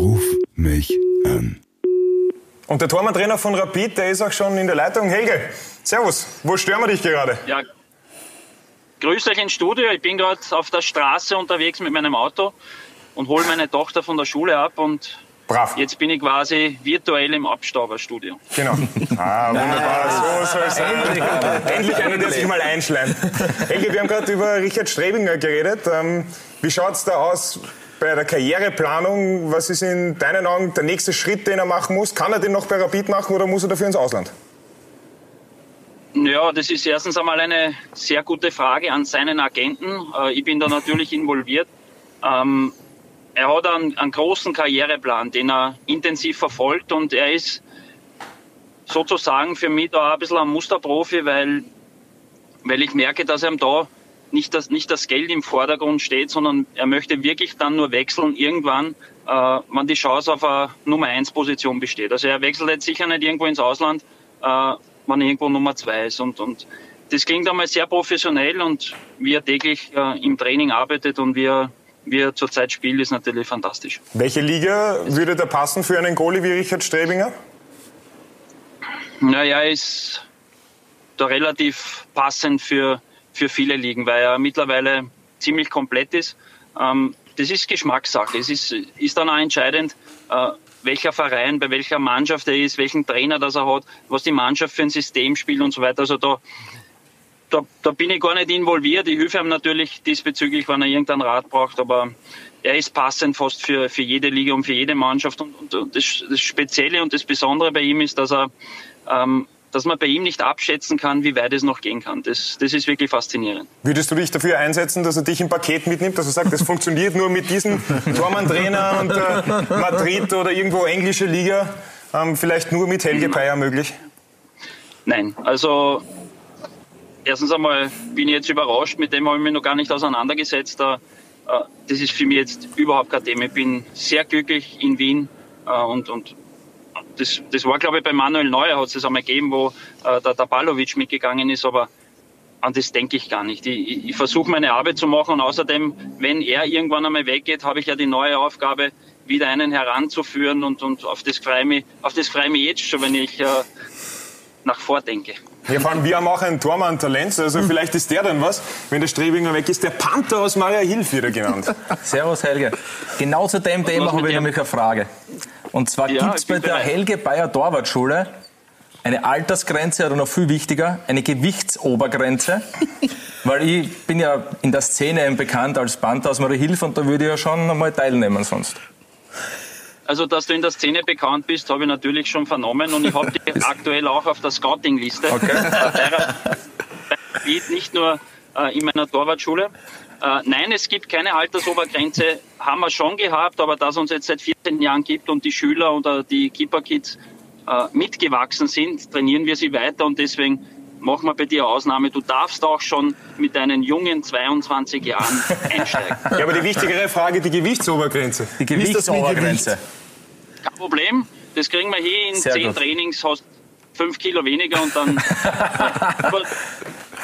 Ruf mich an. Und der Tormann-Trainer von Rapid, der ist auch schon in der Leitung. Helge, servus, wo stören wir dich gerade? Ja, grüß euch ins Studio. Ich bin gerade auf der Straße unterwegs mit meinem Auto und hole meine Tochter von der Schule ab und Brav. jetzt bin ich quasi virtuell im Abstauberstudio. Genau. Ah, wunderbar, so soll es sein. Endlich einer, der sich mal einschleimt. Helge, wir haben gerade über Richard Strebinger geredet. Ähm, wie schaut es da aus bei der Karriereplanung? Was ist in deinen Augen der nächste Schritt, den er machen muss? Kann er den noch bei Rapid machen oder muss er dafür ins Ausland? Ja, das ist erstens einmal eine sehr gute Frage an seinen Agenten. Äh, Ich bin da natürlich involviert. Ähm, Er hat einen, einen großen Karriereplan, den er intensiv verfolgt und er ist sozusagen für mich da ein bisschen ein Musterprofi, weil, weil ich merke, dass ihm da nicht das, nicht das Geld im Vordergrund steht, sondern er möchte wirklich dann nur wechseln irgendwann, äh, wenn die Chance auf eine Nummer 1 Position besteht. Also er wechselt jetzt sicher nicht irgendwo ins Ausland, äh, wenn irgendwo Nummer 2 ist. Und, und das klingt einmal sehr professionell und wie er täglich äh, im Training arbeitet und wie er, wie er zurzeit spielt, ist natürlich fantastisch. Welche Liga würde da passen für einen Goalie wie Richard Strebinger? Naja, er ist da relativ passend für, für viele Ligen, weil er mittlerweile ziemlich komplett ist. Ähm, das ist Geschmackssache. Es ist, ist dann auch entscheidend, äh, welcher Verein, bei welcher Mannschaft er ist, welchen Trainer das er hat, was die Mannschaft für ein System spielt und so weiter. Also da, da, da bin ich gar nicht involviert. Ich helfe ihm natürlich diesbezüglich, wenn er irgendeinen Rat braucht, aber er ist passend fast für, für jede Liga und für jede Mannschaft. Und, und, und das, das Spezielle und das Besondere bei ihm ist, dass er ähm, dass man bei ihm nicht abschätzen kann, wie weit es noch gehen kann. Das, das ist wirklich faszinierend. Würdest du dich dafür einsetzen, dass er dich im Paket mitnimmt, dass er sagt, das funktioniert nur mit diesem Tormann-Trainer und äh, Madrid oder irgendwo englische Liga, ähm, vielleicht nur mit Helge Peier möglich? Nein, also erstens einmal bin ich jetzt überrascht, mit dem habe ich mich noch gar nicht auseinandergesetzt. Äh, Das ist für mich jetzt überhaupt kein Thema. Ich bin sehr glücklich in Wien äh, und, und das, das war, glaube ich, bei Manuel Neuer hat es das einmal gegeben, wo äh, der Tabalovic mitgegangen ist, aber an das denke ich gar nicht. Ich, ich, ich versuche meine Arbeit zu machen und außerdem, wenn er irgendwann einmal weggeht, habe ich ja die neue Aufgabe, wieder einen heranzuführen und, und auf das freue ich mich, auf das freue ich mich jetzt schon, wenn ich äh, nach vordenke. Ja, vor allem, wir haben auch ein Tormann-Talent, also vielleicht ist der dann was, wenn der Strebinger weg ist. Der Panther aus Maria Hilf wieder genannt. Servus Helge. Genau zu dem Thema habe ich nämlich eine Frage. Und zwar Ja, gibt es bei der. Helge Bayer Torwartschule eine Altersgrenze oder noch viel wichtiger, eine Gewichtsobergrenze. Weil ich bin ja in der Szene bekannt als Panther aus Maria Hilf und da würde ich ja schon einmal teilnehmen sonst. Also, dass du in der Szene bekannt bist, habe ich natürlich schon vernommen und ich habe dich aktuell auch auf der Scouting-Liste. Okay. Nicht nur äh, in meiner Torwartschule. Äh, nein, es gibt keine Altersobergrenze, haben wir schon gehabt, aber da es uns jetzt seit 14 Jahren gibt und die Schüler oder die Keeper-Kids äh, mitgewachsen sind, trainieren wir sie weiter und deswegen machen wir bei dir Ausnahme. Du darfst auch schon mit deinen jungen 22 Jahren einsteigen. Ja, aber die wichtigere Frage, die Gewichtsobergrenze. Die Gewichtsobergrenze. Kein Problem, das kriegen wir hier in Sehr 10 gut. Trainings, hast 5 Kilo weniger und dann aber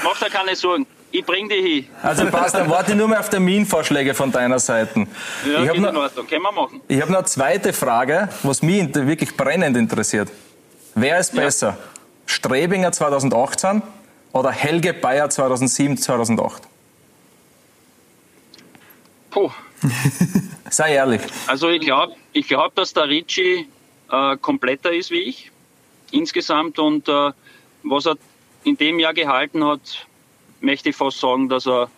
mach dir keine Sorgen. Ich bring dich hin. Also passt, dann warte nur mehr auf Terminvorschläge von deiner Seite. Ja, ich habe noch, Ordnung. Können wir machen. ich hab noch eine zweite Frage, was mich wirklich brennend interessiert. Wer ist Ja. besser? Strebinger 2018 oder Helge Bayer 2007, 2008? Puh. Sei ehrlich. Also ich glaube, ich glaub, dass der Ricci äh, kompletter ist wie ich insgesamt und äh, was er in dem Jahr gehalten hat, möchte ich fast sagen, dass er,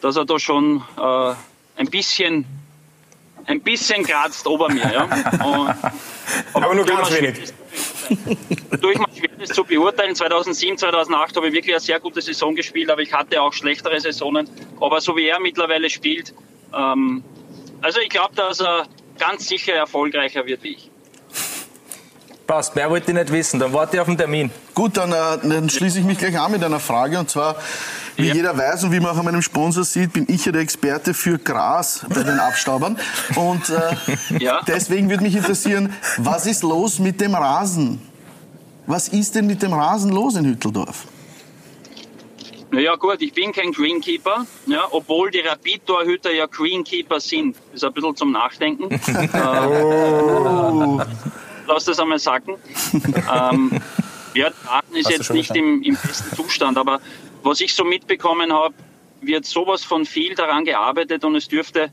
dass er da schon äh, ein bisschen ein bisschen kratzt ober mir. Ja? Und, Aber nur ganz wenig. schwer- Tue ich mir schwer, das zu beurteilen. 2007, 2008 habe ich wirklich eine sehr gute Saison gespielt, aber ich hatte auch schlechtere Saisonen. Aber so wie er mittlerweile spielt, ähm, also ich glaube, dass er ganz sicher erfolgreicher wird wie ich. Passt, mehr wollte ich nicht wissen. Dann warte ich auf den Termin. Gut, dann, äh, dann schließe ich mich gleich an mit einer Frage. Und zwar, wie Ja. jeder weiß und wie man auch an meinem Sponsor sieht, bin ich ja der Experte für Gras bei den Abstaubern. Und äh, Ja. deswegen würde mich interessieren, was ist los mit dem Rasen? Was ist denn mit dem Rasen los in Hütteldorf? Naja gut, ich bin kein Greenkeeper, ja, obwohl die Rapid-Torhüter ja Greenkeeper sind. Das ist ein bisschen zum Nachdenken. äh, lass das einmal sacken. ähm, ja, Daten ist jetzt nicht im, im besten Zustand, aber was ich so mitbekommen habe, wird sowas von viel daran gearbeitet und es dürfte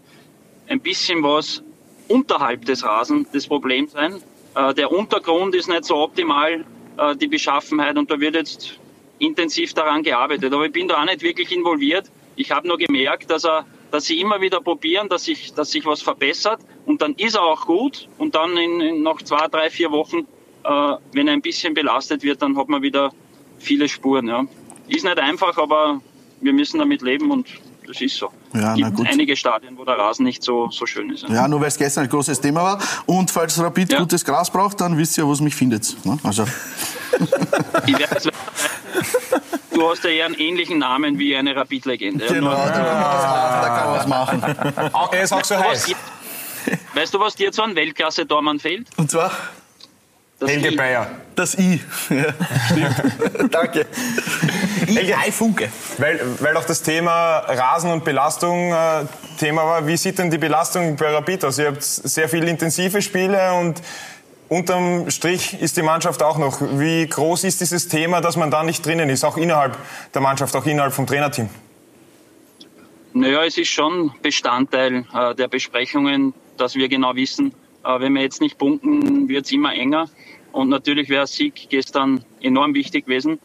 ein bisschen was unterhalb des Rasen das Problem sein. Äh, der Untergrund ist nicht so optimal, äh, die Beschaffenheit, und da wird jetzt intensiv daran gearbeitet. Aber ich bin da auch nicht wirklich involviert. Ich habe nur gemerkt, dass er dass sie immer wieder probieren, dass sich, dass sich was verbessert und dann ist er auch gut und dann in, in noch zwei, drei, vier Wochen, äh, wenn er ein bisschen belastet wird, dann hat man wieder viele Spuren. Ja. Ist nicht einfach, aber wir müssen damit leben und das ist so. Ja, es gibt einige Stadien, wo der Rasen nicht so, so schön ist. Ja, nur weil es gestern ein großes Thema war. Und falls Rapid ja. gutes Gras braucht, dann wisst ihr, wo es mich findet. Ne? Also. ich werde es Du hast ja eher einen ähnlichen Namen wie eine Rapid-Legende. Genau, da kann man was machen. Da kann man was machen. Er ist auch so heiß. Weißt du, was dir zu einem Weltklasse-Tormann fehlt? Und zwar? Das Helge I. Bayer. Das I. Ja, stimmt. Danke. Helge, I Funke. Weil, weil auch das Thema Rasen und Belastung äh, Thema war. Wie sieht denn die Belastung bei Rapid aus? Ihr habt sehr viele intensive Spiele und unterm Strich ist die Mannschaft auch noch. Wie groß ist dieses Thema, dass man da nicht drinnen ist, auch innerhalb der Mannschaft, auch innerhalb vom Trainerteam? Naja, es ist schon Bestandteil äh, der Besprechungen, dass wir genau wissen, äh, wenn wir jetzt nicht punkten, wird es immer enger. Und natürlich wäre Sieg gestern enorm wichtig gewesen.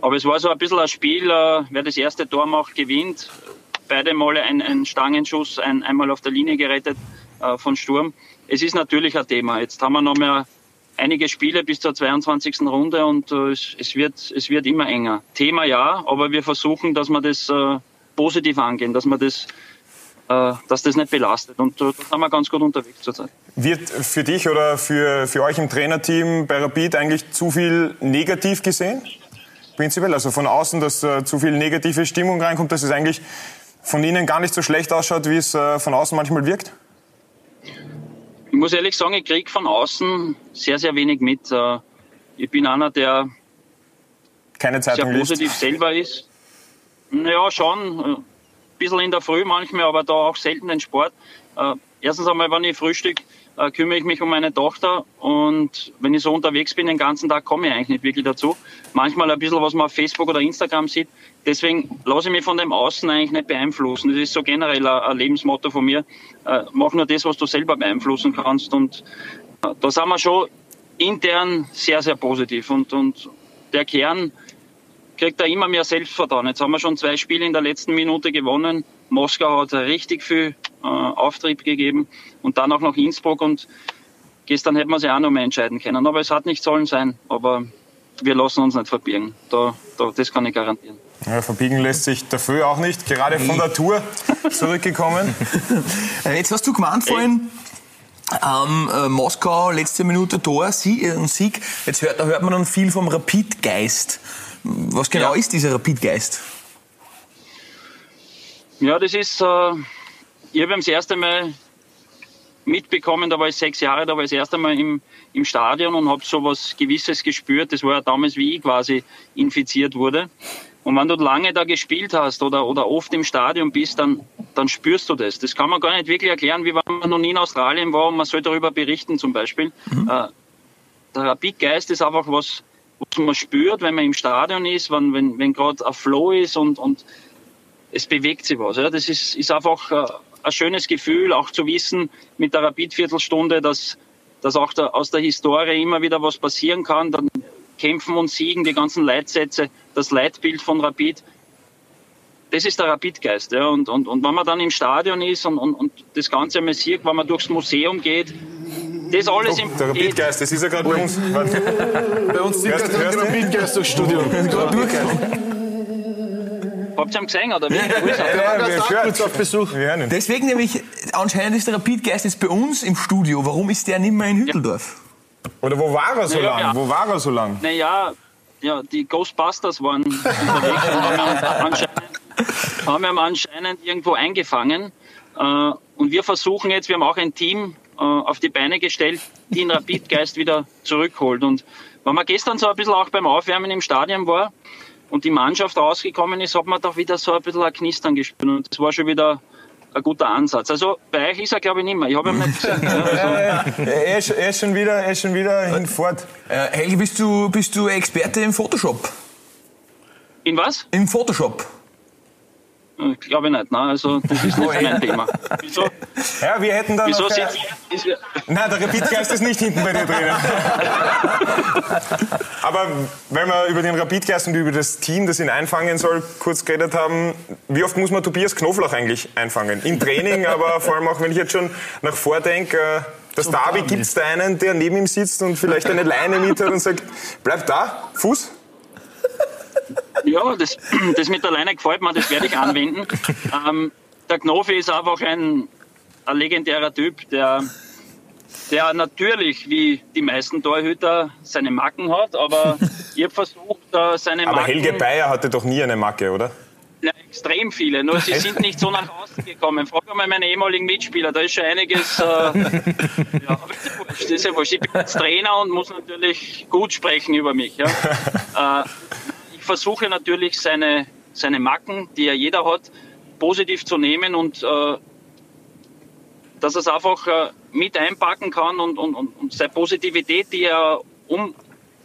Aber es war so ein bisschen ein Spiel, äh, wer das erste Tor macht, gewinnt. Beide Male ein, ein Stangenschuss, ein, einmal auf der Linie gerettet äh, von Sturm es ist natürlich ein Thema. Jetzt haben wir noch mehr einige Spiele bis zur 22. Runde und äh, es, es, wird, es wird immer enger. Thema ja, aber wir versuchen, dass wir das äh, positiv angehen, dass wir das äh, dass das nicht belastet. Und äh, da sind wir ganz gut unterwegs zurzeit. Wird für dich oder für, für euch im Trainerteam bei Rapid eigentlich zu viel negativ gesehen? Prinzipiell, also von außen, dass äh, zu viel negative Stimmung reinkommt, dass es eigentlich von Ihnen gar nicht so schlecht ausschaut, wie es äh, von außen manchmal wirkt? Ich muss ehrlich sagen, ich kriege von außen sehr, sehr wenig mit. Äh, ich bin einer, der Keine Zeitung sehr positiv liest. selber ist. Ja, schon. Ein äh, bisschen in der Früh manchmal, aber da auch selten den Sport. Äh, erstens einmal, wenn ich frühstück, kümmere ich mich um meine Tochter und wenn ich so unterwegs bin den ganzen Tag, komme ich eigentlich nicht wirklich dazu. Manchmal ein bisschen, was man auf Facebook oder Instagram sieht, deswegen lasse ich mich von dem Außen eigentlich nicht beeinflussen. Das ist so generell ein Lebensmotto von mir. Äh, mach nur das, was du selber beeinflussen kannst. Und äh, da sind wir schon intern sehr, sehr positiv. Und, und der Kern kriegt da immer mehr Selbstvertrauen. Jetzt haben wir schon zwei Spiele in der letzten Minute gewonnen. Moskau hat richtig viel äh, Auftrieb gegeben und dann auch noch Innsbruck. Und gestern hätten wir sie auch noch mehr entscheiden können. Aber es hat nicht sollen sein. Aber wir lassen uns nicht verbirgen. Da, da, das kann ich garantieren. Ja, verbiegen lässt sich dafür auch nicht, gerade von der Tour zurückgekommen. Jetzt hast du gemeint vorhin, ähm, äh, Moskau, letzte Minute Tor, Sie, äh, Sieg. Jetzt hört, da hört man dann viel vom Rapidgeist. Was genau ja. ist dieser Rapidgeist? Ja, das ist, äh, ich habe das erste Mal mitbekommen, da war ich sechs Jahre, da war ich das erste Mal im, im Stadion und habe so was Gewisses gespürt. Das war ja damals, wie ich quasi infiziert wurde. Und wenn du lange da gespielt hast oder, oder oft im Stadion bist, dann, dann spürst du das. Das kann man gar nicht wirklich erklären, wie wenn man noch nie in Australien war und man soll darüber berichten zum Beispiel. Mhm. Äh, der Rapid-Geist ist einfach was, was man spürt, wenn man im Stadion ist, wenn, wenn, wenn gerade ein Flow ist und, und es bewegt sich was. Ja. Das ist, ist einfach äh, ein schönes Gefühl, auch zu wissen mit der Rapid-Viertelstunde, dass, dass auch der, aus der Historie immer wieder was passieren kann. Dann Kämpfen und Siegen, die ganzen Leitsätze, das Leitbild von Rapid, das ist der Rapidgeist. Ja. Und, und, und wenn man dann im Stadion ist und, und, und das Ganze einmal sieht, wenn man durchs Museum geht, das alles im Der Rapidgeist, das ist ja gerade bei uns. bei uns gerade der Rapidgeist durchs Studio. Habt ihr ihn gesehen, oder wie? Ja, ja, ja, wir kurz auf Besuch. Deswegen nämlich, anscheinend ist der Rapidgeist jetzt bei uns im Studio. Warum ist der nicht mehr in Hütteldorf? Oder wo war er so naja, lang? Ja. Wo war er so lang? Naja, ja, die Ghostbusters waren unterwegs und haben anscheinend, haben ihn anscheinend irgendwo eingefangen. Äh, und wir versuchen jetzt, wir haben auch ein Team auf die Beine gestellt, die den Rapidgeist wieder zurückholt. Und wenn man gestern so ein bisschen auch beim Aufwärmen im Stadion war, und die Mannschaft rausgekommen ist, hat man doch wieder so ein bisschen ein Knistern gespürt. Und das war schon wieder ein guter Ansatz. Also bei euch ist er, glaube ich, nicht mehr. Ich habe ihn nicht gesehen. Also, Er ist, er ist schon wieder, er ist schon wieder hinfort. Äh, Helge, bist du, bist du Experte im Photoshop? in was? Im Photoshop? Äh, Glaube ich nicht. Nein, also das ist nicht mein Thema. Wieso, Ja, wir hätten dann wieso sind ist, Nein, der Rapidgeist ist nicht hinten bei dir drinnen. Aber wenn wir über den Rapidgeist und über das Team, das ihn einfangen soll, kurz geredet haben, wie oft muss man Tobias Knoflach eigentlich einfangen? Im Training, aber vor allem auch, wenn ich jetzt schon nach vordenke, äh, das Derby, gibt es da einen, der neben ihm sitzt und vielleicht eine Leine mit hat und sagt, bleib da, Fuß? Ja, das, das mit der Leine gefällt mir, das werde ich anwenden. Ähm, der Knofi ist einfach ein, ein legendärer Typ, der, der natürlich, wie die meisten Torhüter, seine Macken hat, aber ich habe versucht, seine Aber Macken... Helge Bayer hatte doch nie eine Macke, oder? Ja, extrem viele, nur sie sind nicht so nach außen gekommen. Frag mal meine ehemaligen Mitspieler, da ist schon einiges. Äh, ja, aber das ist ja wurscht, das ist ja wurscht. Ich bin jetzt Trainer und muss natürlich gut sprechen über mich. Ja. Äh, versuche natürlich seine, seine Macken, die ja jeder hat, positiv zu nehmen und äh, dass er es einfach äh, mit einpacken kann und, und, und, seine Positivität, die er um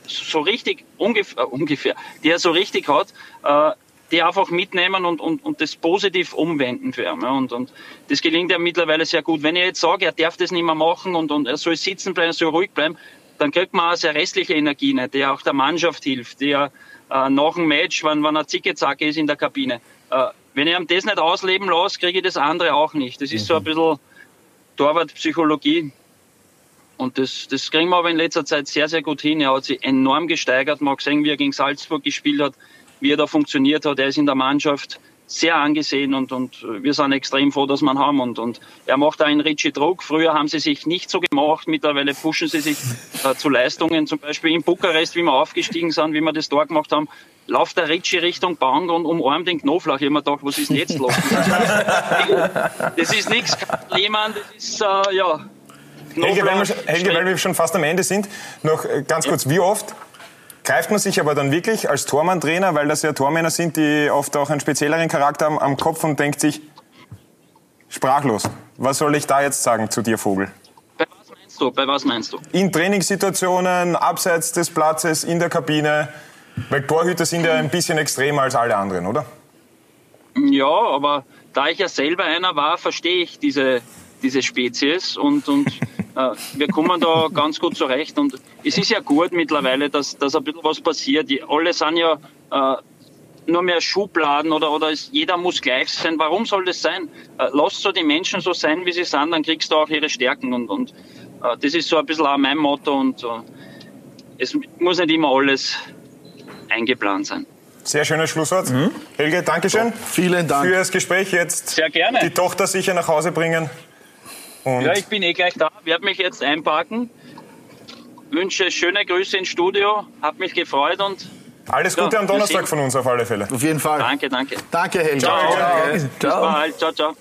so richtig ungefähr, äh, ungefähr die er so richtig hat, äh, die einfach mitnehmen und, und, und das positiv umwenden für ihn. Ja. Und, und das gelingt ja mittlerweile sehr gut. Wenn ich jetzt sage, er darf das nicht mehr machen und, und er soll sitzen bleiben, er soll ruhig bleiben, dann kriegt man auch sehr restliche Energie die auch der Mannschaft hilft, die ja äh, nach dem Match, wenn, wenn er Zicke-Zacke ist in der Kabine. Äh, wenn ich ihm das nicht ausleben lasse, kriege ich das andere auch nicht. Das ist so ein bisschen Torwartpsychologie. Und das, das kriegen wir aber in letzter Zeit sehr, sehr gut hin. Er hat sich enorm gesteigert. Man hat gesehen, wie er gegen Salzburg gespielt hat, wie er da funktioniert hat. Er ist in der Mannschaft sehr angesehen und, und wir sind extrem froh, dass wir ihn haben. Und, und er macht einen Richie Druck. Früher haben sie sich nicht so gemacht. Mittlerweile pushen sie sich äh, zu Leistungen. Zum Beispiel in Bukarest, wie wir aufgestiegen sind, wie wir das Tor gemacht haben, läuft der Ritchie Richtung Bank und umarmt den Knoflach. Ich hab mir gedacht, was ist denn jetzt los? Das ist nichts, Lehmann, das ist, äh, ja, Helge, weil, wir, Helge, weil wir schon fast am Ende sind, noch ganz kurz, wie oft greift man sich aber dann wirklich als Tormann-Trainer, weil das ja Tormänner sind, die oft auch einen spezielleren Charakter haben, am Kopf und denkt sich, sprachlos, was soll ich da jetzt sagen zu dir, Vogel? Bei was meinst du? Bei was meinst du? In Trainingssituationen, abseits des Platzes, in der Kabine, weil Torhüter sind ja ein bisschen extremer als alle anderen, oder? Ja, aber da ich ja selber einer war, verstehe ich diese, diese Spezies und, und äh, wir kommen da ganz gut zurecht. Und es ist ja gut mittlerweile, dass, dass ein bisschen was passiert. Die, alle sind ja äh, nur mehr Schubladen oder, oder ist, jeder muss gleich sein. Warum soll das sein? Äh, lass so die Menschen so sein, wie sie sind, dann kriegst du auch ihre Stärken. Und, und äh, das ist so ein bisschen auch mein Motto. Und äh, es muss nicht immer alles eingeplant sein. Sehr schönes Schlusswort. Helge, Dankeschön. Vielen Dank. Für das Gespräch jetzt. Sehr gerne. Die Tochter sicher nach Hause bringen. Und Ja, ich bin eh gleich da, werde mich jetzt einparken. Wünsche schöne Grüße ins Studio, hab mich gefreut und alles Ja, Gute am wir Donnerstag von uns auf alle Fälle. Auf jeden Fall. danke, danke. Danke, Helge. Ciao. Ciao. Bis bald, ciao, ciao.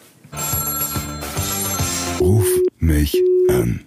Ruf mich an.